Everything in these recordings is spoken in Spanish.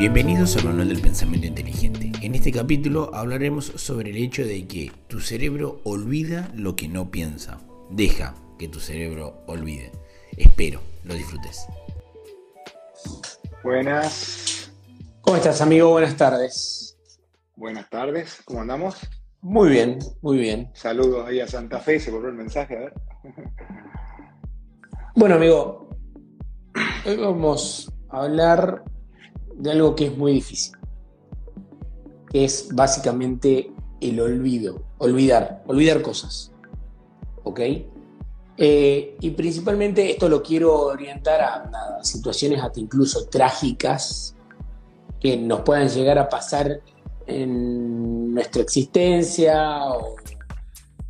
Bienvenidos al Manual del Pensamiento Inteligente. En este capítulo hablaremos sobre el hecho de que tu cerebro olvida lo que no piensa. Deja que tu cerebro olvide. Espero lo disfrutes. Buenas. ¿Cómo estás, amigo? Buenas tardes. Buenas tardes. ¿Cómo andamos? Muy bien, muy bien. Saludos ahí a Santa Fe. Se volvió el mensaje, a ver. Bueno, amigo, hoy vamos a hablar de algo que es muy difícil, que es básicamente el olvido, olvidar, olvidar cosas. ¿Ok? Eh, y principalmente esto lo quiero orientar a, a, situaciones hasta incluso trágicas que nos puedan llegar a pasar en nuestra existencia o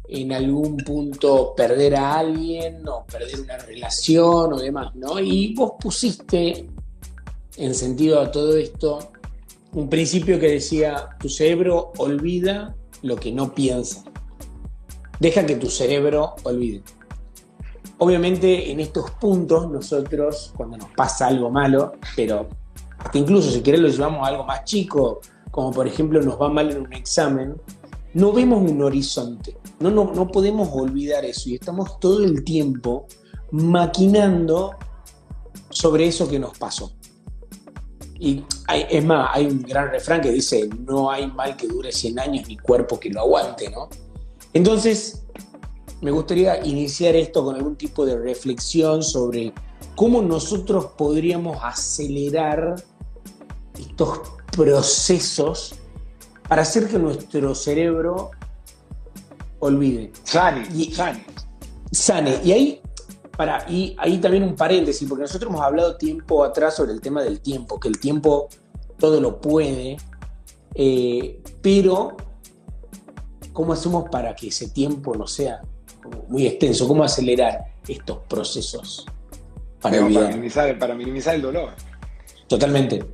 en algún punto perder a alguien o perder una relación o demás, ¿no? Y vos pusiste en sentido a todo esto un principio que decía, tu cerebro olvida lo que no piensa. Deja que tu cerebro olvide. Obviamente en estos puntos nosotros, cuando nos pasa algo malo, pero hasta incluso si querés lo llevamos a algo más chico, como por ejemplo nos va mal en un examen, no vemos un horizonte. No, no, no podemos olvidar eso y estamos todo el tiempo maquinando sobre eso que nos pasó. Y hay, es más, hay un gran refrán que dice, no hay mal que dure 100 años ni cuerpo que lo aguante, ¿no? Entonces, me gustaría iniciar esto con algún tipo de reflexión sobre cómo nosotros podríamos acelerar estos procesos para hacer que nuestro cerebro olvide. Sane, y, sane. Sane. Y ahí, para, y ahí también un paréntesis, porque nosotros hemos hablado tiempo atrás sobre el tema del tiempo, que el tiempo todo lo puede, eh, pero ¿cómo hacemos para que ese tiempo no sea muy extenso? ¿Cómo acelerar estos procesos para, para, minimizar, para minimizar el dolor? Totalmente.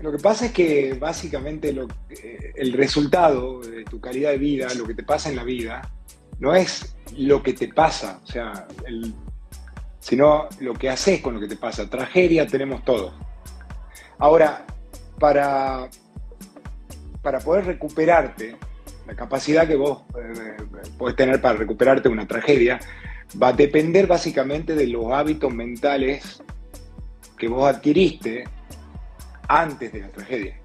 Lo que pasa es que básicamente lo, eh, el resultado de tu calidad de vida, lo que te pasa en la vida, no es lo que te pasa, o sea, el, sino lo que haces con lo que te pasa. Tragedia tenemos todos. Ahora, para, para poder recuperarte, la capacidad que vos eh, podés tener para recuperarte una tragedia, va a depender básicamente de los hábitos mentales que vos adquiriste antes de la tragedia.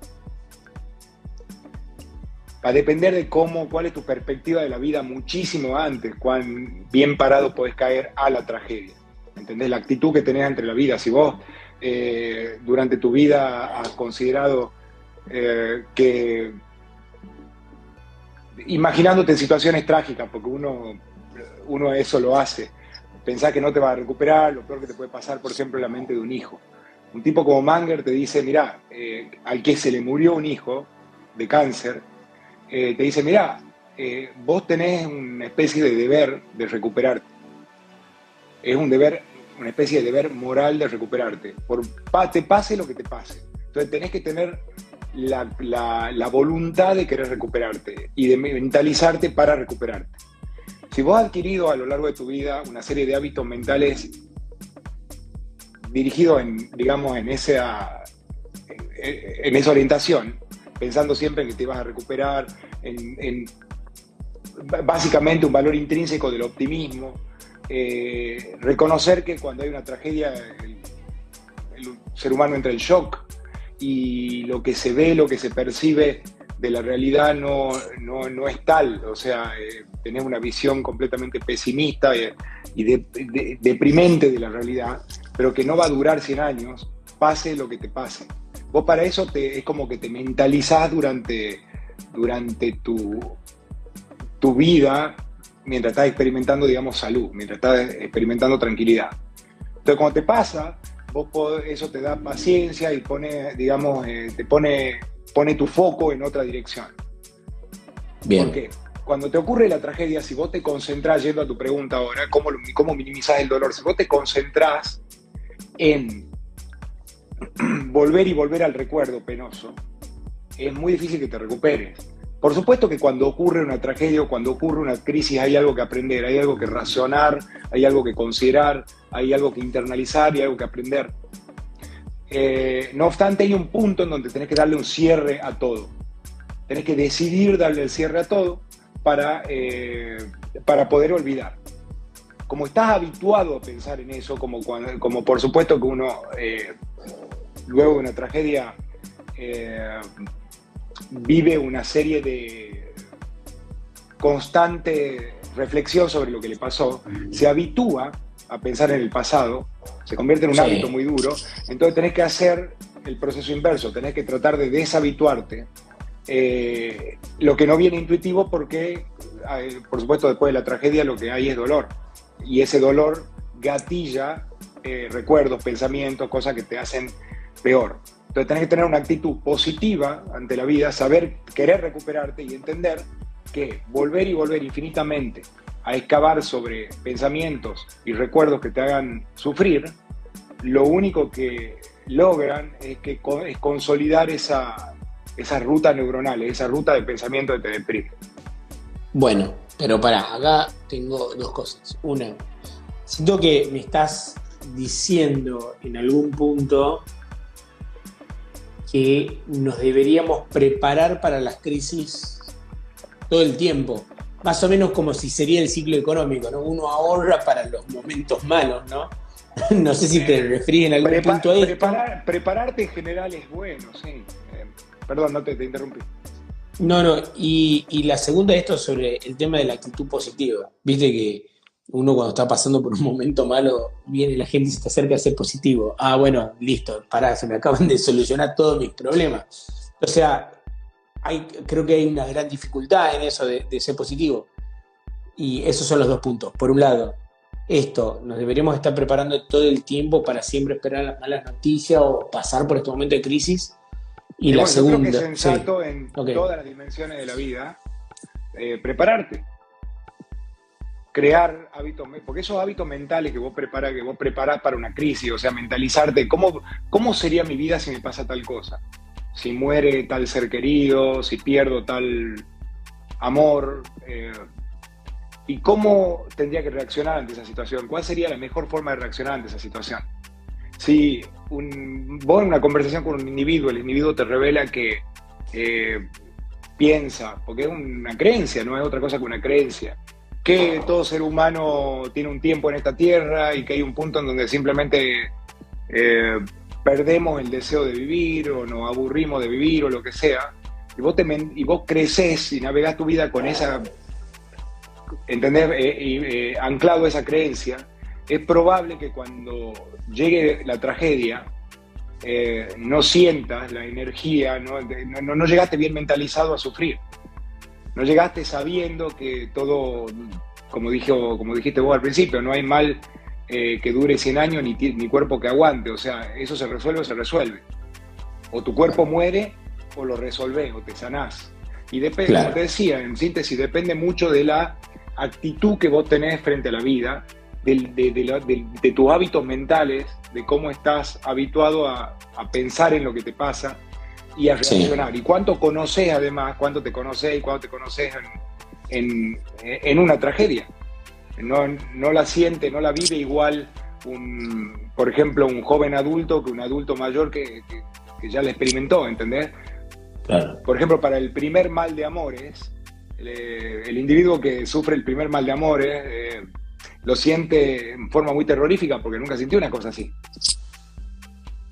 Va a depender de cómo, cuál es tu perspectiva de la vida muchísimo antes, cuán bien parado podés caer a la tragedia. ¿Entendés? La actitud que tenés entre la vida. Si vos eh, durante tu vida has considerado eh, que, imaginándote en situaciones trágicas, porque uno, uno eso lo hace, pensás que no te va a recuperar, lo peor que te puede pasar, por ejemplo, en la mente de un hijo un tipo como Manger te dice, mira, eh, al que se le murió un hijo de cáncer, te dice, mira, eh, vos tenés una especie de deber de recuperarte. Es un deber, una especie de deber moral de recuperarte. Por, te pase lo que te pase. Entonces tenés que tener la, la voluntad de querer recuperarte y de mentalizarte para recuperarte. Si vos has adquirido a lo largo de tu vida una serie de hábitos mentales dirigido en, digamos, en esa, en, esa orientación, pensando siempre en que te vas a recuperar, en, básicamente un valor intrínseco del optimismo, eh, reconocer que cuando hay una tragedia el, ser humano entra en shock y lo que se ve, lo que se percibe de la realidad no, no, es tal, o sea, eh, tenés una visión completamente pesimista y, deprimente de la realidad, pero que no va a durar 100 años, pase lo que te pase. Vos para eso te, es como que te mentalizás durante, durante tu, tu vida mientras estás experimentando, digamos, salud, mientras estás experimentando tranquilidad. Entonces, cuando te pasa, vos eso te da paciencia y pone, digamos, eh, te pone, pone tu foco en otra dirección. Bien. ¿Por qué? Cuando te ocurre la tragedia, si vos te concentrás, yendo a tu pregunta ahora, ¿cómo, cómo minimizás el dolor? Si vos te concentrás en volver y volver al recuerdo penoso, es muy difícil que te recuperes. Por supuesto que cuando ocurre una tragedia o cuando ocurre una crisis hay algo que aprender, hay algo que razonar, hay algo que considerar, hay algo que internalizar y algo que aprender. Eh, no obstante, hay un punto en donde tenés que darle un cierre a todo. Tenés que decidir darle el cierre a todo para, eh, para poder olvidar. Como estás habituado a pensar en eso, como, como por supuesto que uno eh, luego de una tragedia vive una serie de constante reflexión sobre lo que le pasó, se habitúa a pensar en el pasado, se convierte en un hábito muy duro, entonces tenés que hacer el proceso inverso, tenés que tratar de deshabituarte eh, lo que no viene intuitivo porque, por supuesto, después de la tragedia lo que hay es dolor. Y ese dolor gatilla eh, recuerdos, pensamientos, cosas que te hacen peor. Entonces tenés que tener una actitud positiva ante la vida, saber querer recuperarte y entender que volver y volver infinitamente a excavar sobre pensamientos y recuerdos que te hagan sufrir, lo único que logran es, que, es consolidar esa, esa ruta neuronal, esa ruta de pensamiento que te deprime. Bueno, pero para, acá tengo dos cosas. Una, siento que me estás diciendo en algún punto que nos deberíamos preparar para las crisis todo el tiempo más o menos como si sería el ciclo económico, ¿no? Uno ahorra para los momentos malos, ¿no? no sé si te referís en algún punto a esto. prepararte en general es bueno, sí. Eh, perdón, no te, interrumpí. No, no, y, la segunda esto sobre el tema de la actitud positiva. Viste que uno cuando está pasando por un momento malo, viene la gente y se te acerca a ser positivo. Ah, bueno, listo, pará, se me acaban de solucionar todos mis problemas. O sea, creo que hay una gran dificultad en eso de, ser positivo. Y esos son los dos puntos. Por un lado, esto, nos deberíamos estar preparando todo el tiempo para siempre esperar las malas noticias o pasar por este momento de crisis. Y, la segunda. Creo que es sensato en todas las dimensiones de la vida eh, prepararte. Crear hábitos, porque esos hábitos mentales que vos preparas, que vos preparás para una crisis, o sea, mentalizarte, ¿cómo, ¿cómo sería mi vida si me pasa tal cosa? si muere tal ser querido, si pierdo tal amor, eh, y cómo tendría que reaccionar ante esa situación, cuál sería la mejor forma de reaccionar ante esa situación. Si un, vos en una conversación con un individuo, el individuo te revela que eh, piensa, porque es una creencia, no es otra cosa que una creencia, que todo ser humano tiene un tiempo en esta tierra y que hay un punto en donde simplemente eh, perdemos el deseo de vivir o nos aburrimos de vivir o lo que sea, y vos, y vos creces y navegás tu vida con esa, ¿entendés? Eh, eh, anclado esa creencia, es probable que cuando llegue la tragedia no sientas la energía, no, no llegaste bien mentalizado a sufrir. No llegaste sabiendo que todo, como, dijiste vos al principio, no hay mal eh, que dure 100 años ni, ni cuerpo que aguante. O sea, eso se resuelve o se resuelve. O tu cuerpo muere o lo resolvés o te sanás. Y depende, como te decía, en síntesis, depende mucho de la actitud que vos tenés frente a la vida, de, tus hábitos mentales, de cómo estás habituado a, pensar en lo que te pasa y a reaccionar. Y cuánto conoces además, cuánto te conoces y cuánto te conoces en, en una tragedia no, la siente, no la vive igual, un, por ejemplo, un joven adulto que un adulto mayor que, ya la experimentó, ¿entendés? Por ejemplo, para el primer mal de amores, el, individuo que sufre el primer mal de amores eh, lo siente en forma muy terrorífica porque nunca sintió una cosa así.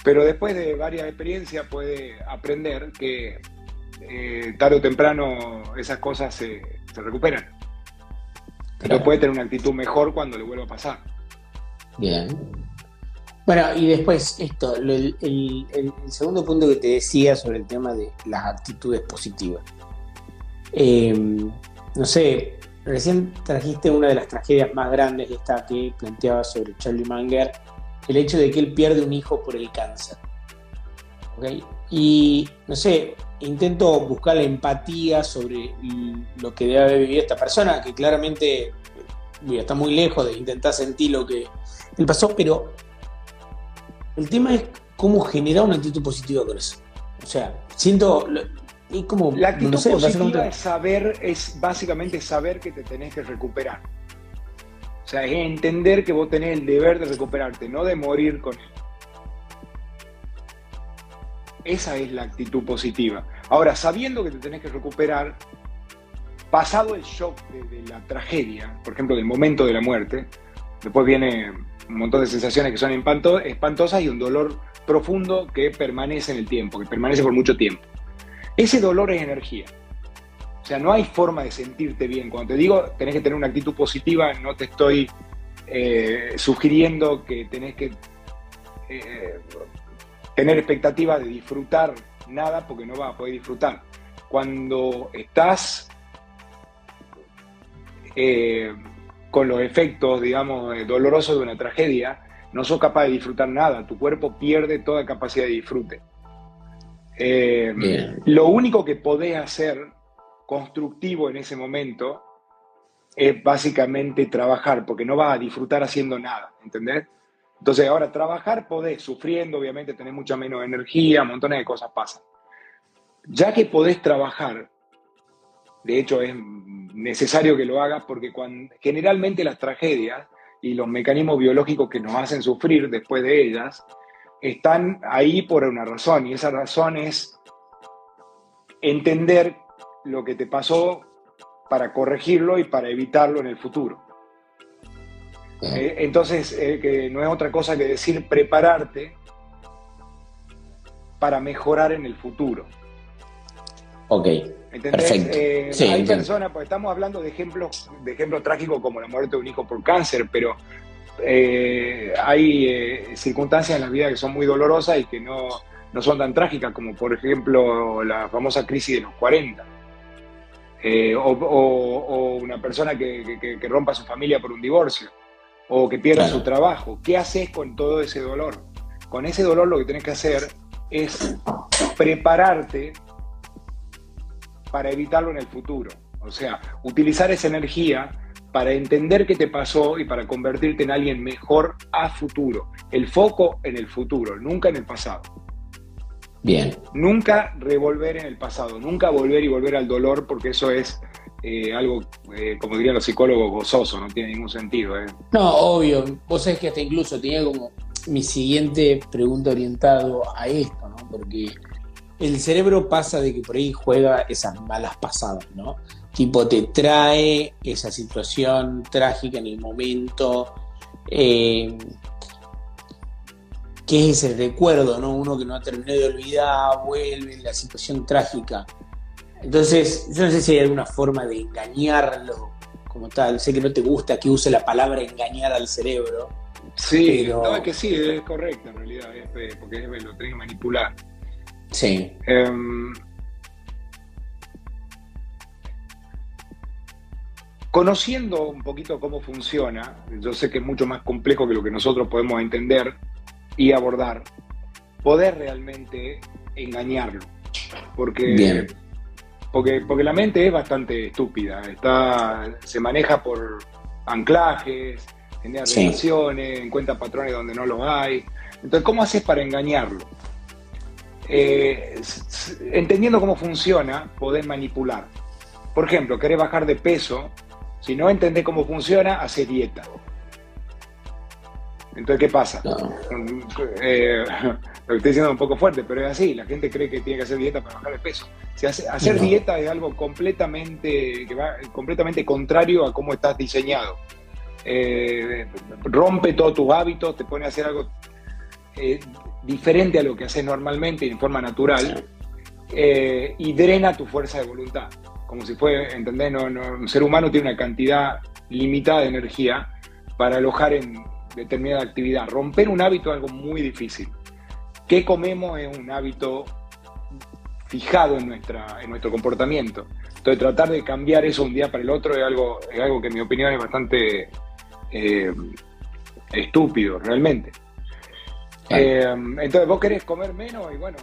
Pero después de varias experiencias puede aprender que eh, tarde o temprano esas cosas se recuperan. Pero puede tener una actitud mejor cuando le vuelva a pasar. Bien. Bueno, y después esto, el, segundo punto que te decía sobre el tema de las actitudes positivas. Em, no sé, recién trajiste una de las tragedias más grandes, esta que planteaba sobre Charlie Munger, el hecho de que él pierde un hijo por el cáncer. Y no sé, intento buscar la empatía sobre lo que debe haber vivido esta persona, que claramente está muy lejos de intentar sentir lo que le pasó, pero el tema es cómo generar una actitud positiva con eso. O sea, siento y como la actitud positiva es saber es básicamente saber que te tenés que recuperar. O sea, es entender que vos tenés el deber de recuperarte, no de morir con él. Esa es la actitud positiva. Ahora, sabiendo que te tenés que recuperar, pasado el shock de, la tragedia, por ejemplo, del momento de la muerte, después viene un montón de sensaciones que son espantosas y un dolor profundo que permanece en el tiempo, que permanece por mucho tiempo. Ese dolor es energía. O sea, no hay forma de sentirte bien. Cuando te digo tenés que tener una actitud positiva, no te estoy eh, sugiriendo que tenés que eh, tener expectativa de disfrutar nada porque no vas a poder disfrutar. Cuando estás eh, con los efectos, digamos, dolorosos de una tragedia, no sos capaz de disfrutar nada, tu cuerpo pierde toda capacidad de disfrute. lo único que podés hacer constructivo en ese momento es básicamente trabajar, porque no vas a disfrutar haciendo nada, ¿entendés? Entonces, ahora trabajar podés, sufriendo, obviamente tenés mucha menos energía, montones de cosas pasan. Ya que podés trabajar, de hecho es necesario que lo hagas porque cuando, generalmente las tragedias y los mecanismos biológicos que nos hacen sufrir después de ellas están ahí por una razón y esa razón es entender lo que te pasó para corregirlo y para evitarlo en el futuro. Eh, entonces, eh, que no es otra cosa que decir prepararte para mejorar en el futuro. Ok. Perfecto. Eh, hay personas, pues estamos hablando de ejemplos, de ejemplos trágicos como la muerte de un hijo por cáncer, pero hay circunstancias en la vida que son muy dolorosas y que no, no son tan trágicas, como por ejemplo la famosa crisis de los 40 eh, o, una persona que, rompa su familia por un divorcio, o que pierda su trabajo. ¿Qué haces con todo ese dolor? Con ese dolor lo que tienes que hacer es prepararte para evitarlo en el futuro. O sea, utilizar esa energía para entender qué te pasó y para convertirte en alguien mejor a futuro. El foco en el futuro, nunca en el pasado. Bien. Nunca revolver en el pasado, nunca volver y volver al dolor, porque eso es eh, algo, eh, como dirían los psicólogos, gozoso, no tiene ningún sentido. ¿eh? No, obvio. Vos sabés que hasta incluso tenía como mi siguiente pregunta orientado a esto, ¿no? Porque el cerebro pasa de que por ahí juega esas malas pasadas, ¿no? Tipo, te trae esa situación trágica en el momento. Eh, que es el recuerdo, ¿no? Uno que no ha terminado de olvidar, vuelve en la situación trágica. Entonces, yo no sé si hay alguna forma de engañarlo como tal. Sé que no te gusta que use la palabra engañar al cerebro. Sí, no, es que sí, es correcto en realidad, porque es, lo tenés que manipular. Sí. Em, conociendo un poquito cómo funciona, yo sé que es mucho más complejo que lo que nosotros podemos entender, y abordar, poder realmente engañarlo. Porque, porque, porque la mente es bastante estúpida, está, se maneja por anclajes, genera relaciones, encuentra patrones donde no los hay. Entonces, ¿cómo haces para engañarlo? Eh, entendiendo cómo funciona, podés manipular. Por ejemplo, querés bajar de peso, si no entendés cómo funciona, hace dieta. Entonces, ¿qué pasa? Eh, lo estoy diciendo un poco fuerte, pero es así. La gente cree que tiene que hacer dieta para bajar de peso. hacer dieta es algo completamente, que va, completamente contrario a cómo estás diseñado. Eh, rompe todos tus hábitos, te pone a hacer algo eh, diferente a lo que haces normalmente y en forma natural y drena tu fuerza de voluntad. Como si fuera, ¿entendés? No, un ser humano tiene una cantidad limitada de energía para alojar en, determinada actividad. Romper un hábito es algo muy difícil. ¿Qué comemos es un hábito fijado en, nuestra, en nuestro comportamiento? Entonces tratar de cambiar eso un día para el otro es algo, es algo que en mi opinión es bastante eh, estúpido, realmente. Eh, entonces vos querés comer menos y bueno,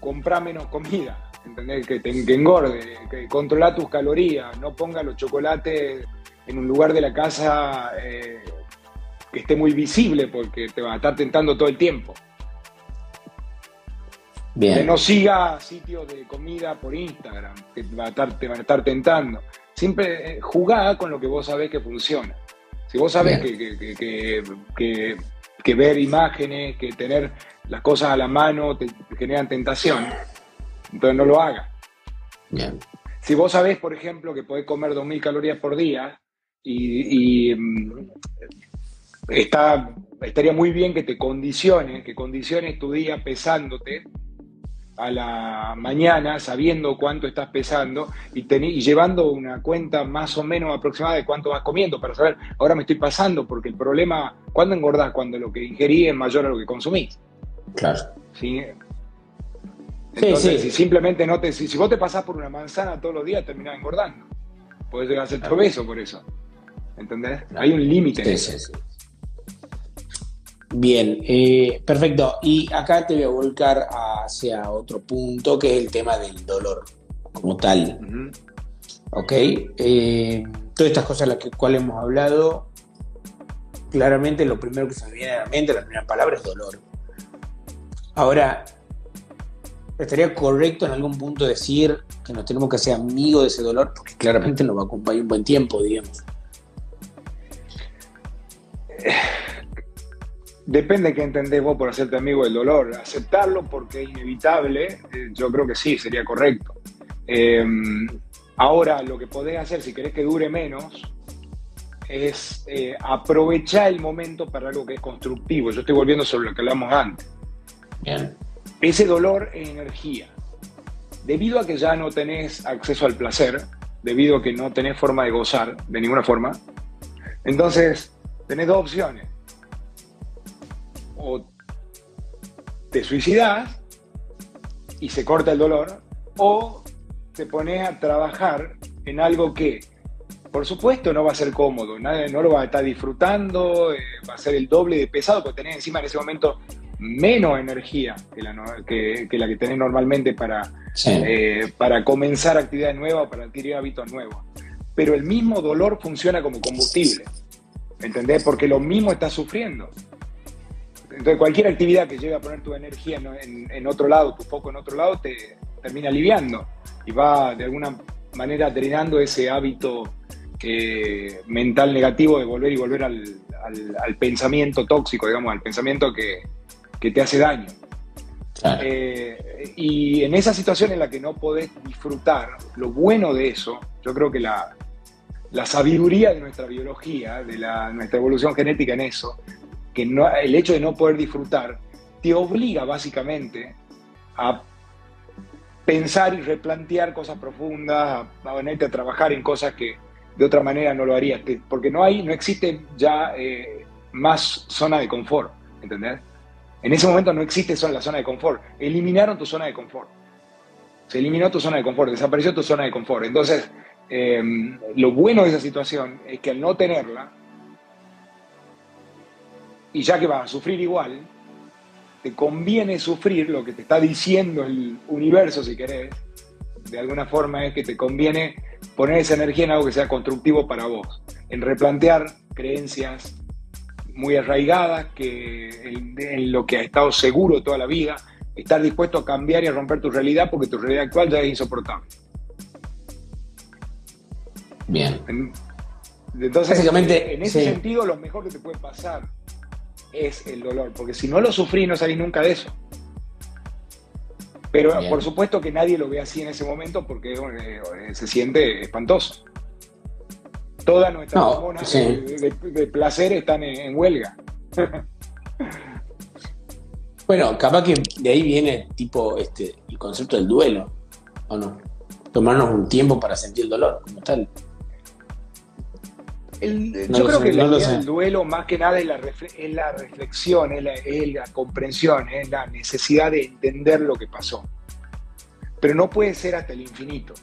comprar menos comida, ¿entendés? Que, te, engorde, que controla tus calorías, no ponga los chocolates en un lugar de la casa eh, que esté muy visible porque te va a estar tentando todo el tiempo. Bien. Que no siga sitios de comida por Instagram, que te, va a estar, te van a estar tentando. Siempre eh, jugá con lo que vos sabés que funciona. Si vos sabés que, que ver imágenes, que tener las cosas a la mano te, generan tentación, entonces no lo hagas. Si vos sabés, por ejemplo, que podés comer 2.000 calorías por día y, mm, está, estaría muy bien que te condiciones, que condiciones tu día pesándote a la mañana sabiendo cuánto estás pesando y, y, llevando una cuenta más o menos aproximada de cuánto vas comiendo para saber, ahora me estoy pasando, porque el problema, ¿cuándo engordás? Cuando lo que ingerí es mayor a lo que consumís. Claro. ¿Sí? Entonces, si simplemente no te, si, vos te pasás por una manzana todos los días, terminás engordando. Podés llegar a ser obeso por eso. ¿Entendés? Hay un límite. Sí, Bien, eh, perfecto. Y acá te voy a volcar hacia otro punto, que es el tema del dolor como tal. ¿Ok? Eh, todas estas cosas las cuales hemos hablado, claramente lo primero que se me viene a la mente, la primera palabra es dolor. Ahora, estaría correcto en algún punto decir que nos tenemos que hacer amigos de ese dolor, porque claramente nos va a acompañar un buen tiempo, digamos. Depende de qué entendés vos por hacerte amigo del dolor. Aceptarlo porque es inevitable, eh, yo creo que sí, sería correcto. Em, ahora, lo que podés hacer, si querés que dure menos, es eh, aprovechar el momento para algo que es constructivo. Yo estoy volviendo sobre lo que hablamos antes. Bien. Ese dolor es energía. Debido a que ya no tenés acceso al placer, debido a que no tenés forma de gozar de ninguna forma, entonces tenés dos opciones o te suicidas y se corta el dolor, o te pones a trabajar en algo que, por supuesto, no va a ser cómodo, nadie, no lo va a estar disfrutando, eh, va a ser el doble de pesado, porque tenés encima en ese momento menos energía que la que, que, tenés normalmente para, eh, para comenzar actividades nuevas, para adquirir hábitos nuevos. Pero el mismo dolor funciona como combustible, ¿entendés? Porque lo mismo estás sufriendo. Entonces, cualquier actividad que llegue a poner tu energía en, otro lado, tu foco en otro lado, te termina aliviando y va de alguna manera drenando ese hábito eh, mental negativo de volver y volver al, pensamiento tóxico, digamos, al pensamiento que, te hace daño. Eh, y en esa situación en la que no podés disfrutar, lo bueno de eso, yo creo que la, sabiduría de nuestra biología, de la, nuestra evolución genética en eso, que no, el hecho de no poder disfrutar te obliga básicamente a pensar y replantear cosas profundas, a, ponerte a trabajar en cosas que de otra manera no lo harías, porque no hay, no existe ya eh, más zona de confort, ¿entendés? En ese momento no existe la zona de confort. Eliminaron tu zona de confort. Se eliminó tu zona de confort, desapareció tu zona de confort. Entonces, em, lo bueno de esa situación es que al no tenerla, y ya que vas a sufrir igual, te conviene sufrir lo que te está diciendo el universo, si querés, de alguna forma es que te conviene poner esa energía en algo que sea constructivo para vos, en replantear creencias muy arraigadas, que en, lo que has estado seguro toda la vida, estar dispuesto a cambiar y a romper tu realidad porque tu realidad actual ya es insoportable. Bien. entonces, Básicamente, en ese sentido, lo mejor que te puede pasar es el dolor, porque si no lo sufrí no salís nunca de eso. Pero por supuesto que nadie lo ve así en ese momento porque eh, se siente espantoso. Todas nuestras hormonas de, placer están en, huelga. bueno, capaz que de ahí viene tipo este el concepto del duelo, ¿o no? Tomarnos un tiempo para sentir el dolor, como tal yo creo que el duelo más que nada es la, reflexión, es la, comprensión, es la necesidad de entender lo que pasó. Pero no puede ser hasta el infinito.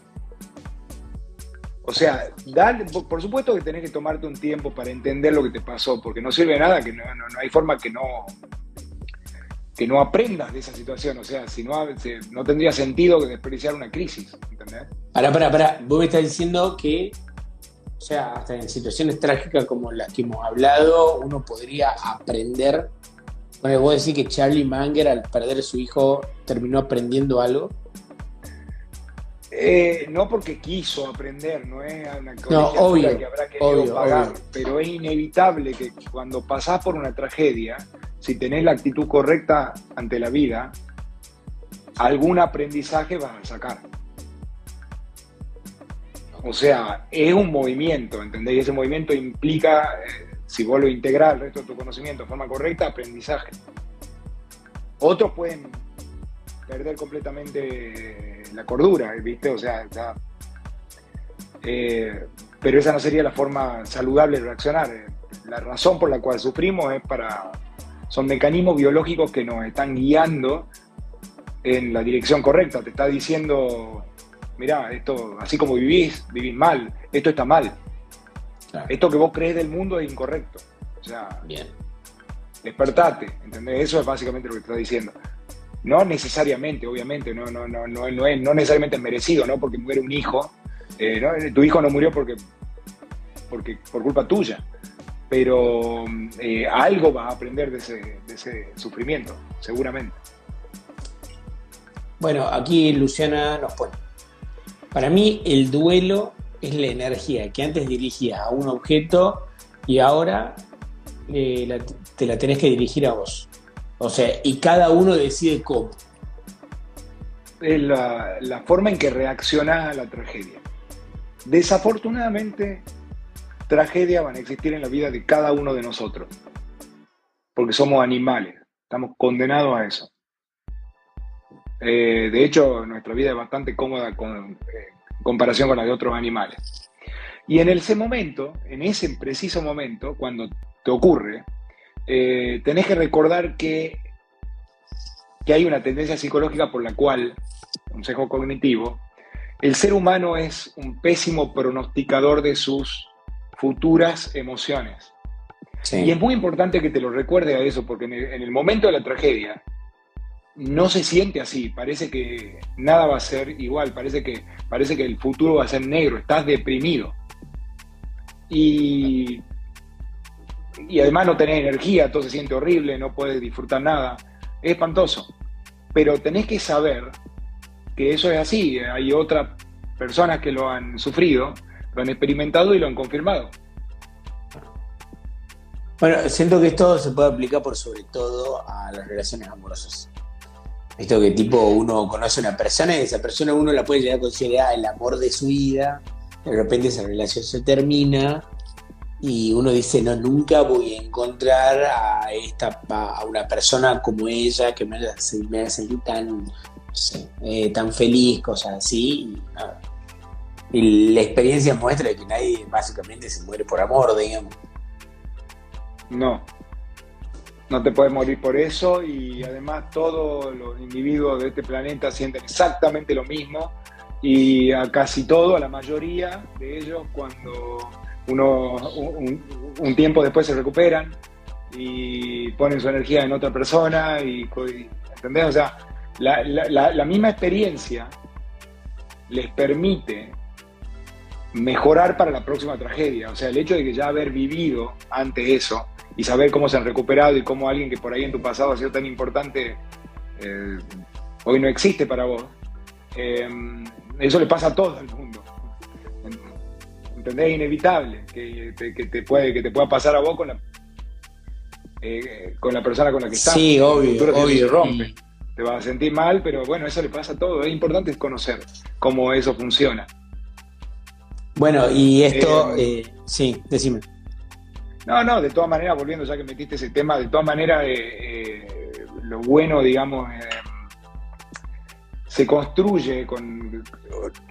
O sea, por supuesto que tenés que tomarte un tiempo para entender lo que te pasó, porque no sirve nada, que no, hay forma que no, que no aprendas de esa situación. O sea, si no, no tendría sentido desperdiciar una crisis. ¿Entendés? Para, para, para. Vos me estás diciendo que sea, hasta en situaciones trágicas como las que hemos hablado, uno podría aprender. Bueno, vos decís que Charlie Manger al perder a su hijo terminó aprendiendo algo. Eh, no porque quiso aprender, no es una cosa que habrá querido pagar, pero es inevitable que cuando pasás por una tragedia, si tenés la actitud correcta ante la vida, algún aprendizaje vas a sacar. O sea, es un movimiento, ¿entendés? Y ese movimiento implica, eh, si vos lo integrás al resto de tu conocimiento de forma correcta, aprendizaje. Otros pueden perder completamente la cordura, ¿viste? O sea, eh, pero esa no sería la forma saludable de reaccionar. La razón por la cual sufrimos es para, son mecanismos biológicos que nos están guiando en la dirección correcta. Te está diciendo, mirá, esto, así como vivís, vivís mal, esto está mal. Esto que vos crees del mundo es incorrecto. O sea, Bien. despertate, ¿entendés? Eso es básicamente lo que te está diciendo. No necesariamente, obviamente, no, no, no, no, no, es, no necesariamente es merecido, ¿no? Porque muere un hijo. Eh, tu hijo no murió porque, porque, por culpa tuya. Pero eh, algo vas a aprender de ese, de ese sufrimiento, seguramente. Bueno, aquí Luciana nos pone. Para mí el duelo es la energía que antes dirigías a un objeto y ahora eh, te la tenés que dirigir a vos. O sea, y cada uno decide cómo. Es la, la forma en que reaccionas a la tragedia. Desafortunadamente, tragedias van a existir en la vida de cada uno de nosotros, porque somos animales, estamos condenados a eso. Eh, de hecho, nuestra vida es bastante cómoda con, eh, en comparación con la de otros animales. Y en ese momento, en ese preciso momento, cuando te ocurre, eh, tenés que recordar que, que hay una tendencia psicológica por la cual, consejo cognitivo, el ser humano es un pésimo pronosticador de sus futuras emociones. Y es muy importante que te lo recuerde a eso, porque en el momento de la tragedia, no se siente así, parece que nada va a ser igual, parece que, parece que el futuro va a ser negro, estás deprimido. Y, y además no tenés energía, todo se siente horrible, no puedes disfrutar nada, es espantoso. Pero tenés que saber que eso es así, hay otras personas que lo han sufrido, lo han experimentado y lo han confirmado. Bueno, siento que esto se puede aplicar por sobre todo a las relaciones amorosas. Esto que tipo uno conoce a una persona y esa persona uno la puede llegar a considerar el amor de su vida, de repente esa relación se termina y uno dice, no, nunca voy a encontrar a, esta, a una persona como ella que me haga, sentir tan, eh, tan feliz, cosas así. Y, y la experiencia muestra que nadie básicamente se muere por amor, digamos. No, no te puedes morir por eso y además todos los individuos de este planeta sienten exactamente lo mismo y a casi todo, a la mayoría de ellos, cuando uno un, tiempo después se recuperan y ponen su energía en otra persona y, ¿entendés? O sea, la, la misma experiencia les permite mejorar para la próxima tragedia. O sea, el hecho de que ya haber vivido ante eso y saber cómo se han recuperado y cómo alguien que por ahí en tu pasado ha sido tan importante eh, hoy no existe para vos. Eh, eso le pasa a todo el mundo. ¿Entendés? Es inevitable que te, puede, que te pueda pasar a vos con la, eh, con la persona con la que estás. Sí, obvio. obvio rompe. Te vas a sentir mal, pero bueno, eso le pasa a todo. Es importante conocer cómo eso funciona. Bueno, y esto, sí, decime. No, no, de todas maneras, volviendo ya que metiste ese tema, de todas maneras, eh, eh, lo bueno, digamos, eh, se construye con...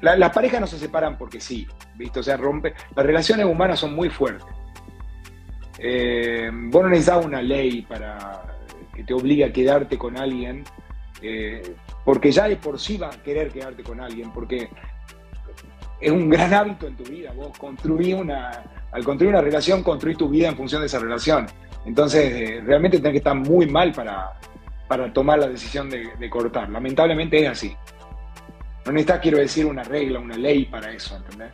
las parejas no se separan porque sí, ¿viste? O sea, rompe... Las relaciones humanas son muy fuertes. vos no necesitas una ley para que te obligue a quedarte con alguien, porque ya de por sí va a querer quedarte con alguien, porque es un gran hábito en tu vida. Vos construís una, al construir una relación, construís tu vida en función de esa relación. Entonces, eh, realmente tenés que estar muy mal para, para tomar la decisión de, cortar. Lamentablemente es así. No necesitas, quiero decir, una regla, una ley para eso, ¿entendés?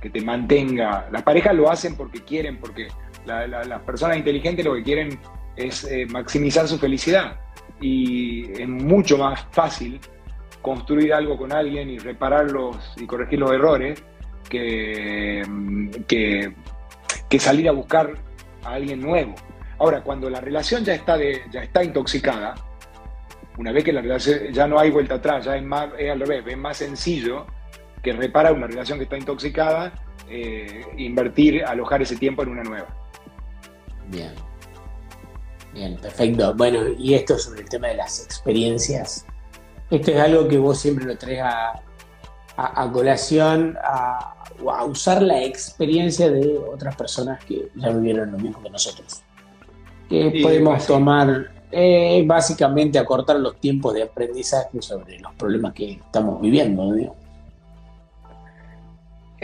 Que te mantenga. Las parejas lo hacen porque quieren, porque las personas inteligentes lo que quieren es eh, maximizar su felicidad. Y es mucho más fácil construir algo con alguien y repararlos y corregir los errores que, que, salir a buscar a alguien nuevo. Ahora, cuando la relación ya está, ya está intoxicada, una vez que la relación ya no hay vuelta atrás, ya es, más, es al revés, es más sencillo que reparar una relación que está intoxicada, eh, invertir, alojar ese tiempo en una nueva. Bien. Bien, perfecto. Bueno, y esto sobre el tema de las experiencias. Esto es algo que vos siempre lo traes a, colación, a, a, usar la experiencia de otras personas que ya vivieron lo mismo que nosotros. Que podemos tomar, eh, básicamente, acortar los tiempos de aprendizaje sobre los problemas que estamos viviendo. ¿no?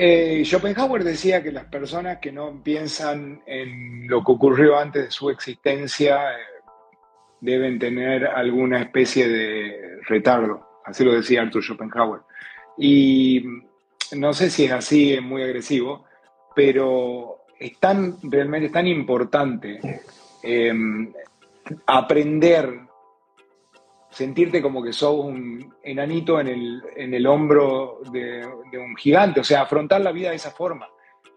Eh, Schopenhauer decía que las personas que no piensan en lo que ocurrió antes de su existencia eh, deben tener alguna especie de retardo. Así lo decía Arthur Schopenhauer. Y no sé si es así, es muy agresivo, pero es tan, realmente es tan importante eh, aprender sentirte como que sos un enanito en el, en el hombro de, un gigante, o sea, afrontar la vida de esa forma,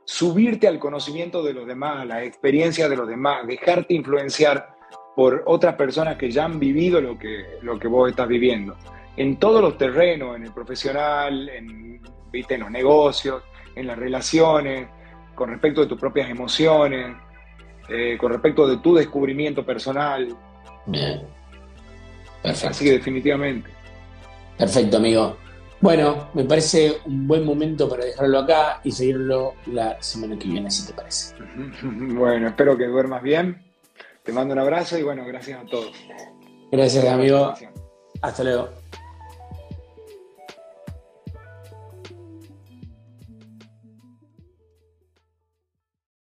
subirte al conocimiento de los demás, la experiencia de los demás, dejarte influenciar por otras personas que ya han vivido lo que, lo que vos estás viviendo, en todos los terrenos, en el profesional, en, ¿viste? en los negocios, en las relaciones, con respecto de tus propias emociones, eh, con respecto de tu descubrimiento personal. Bien. Así que definitivamente. Perfecto, amigo. Bueno, me parece un buen momento para dejarlo acá y seguirlo la semana que viene, si te parece. Bueno, espero que duermas bien. Te mando un abrazo y bueno, gracias a todos. Gracias, amigo. Hasta luego.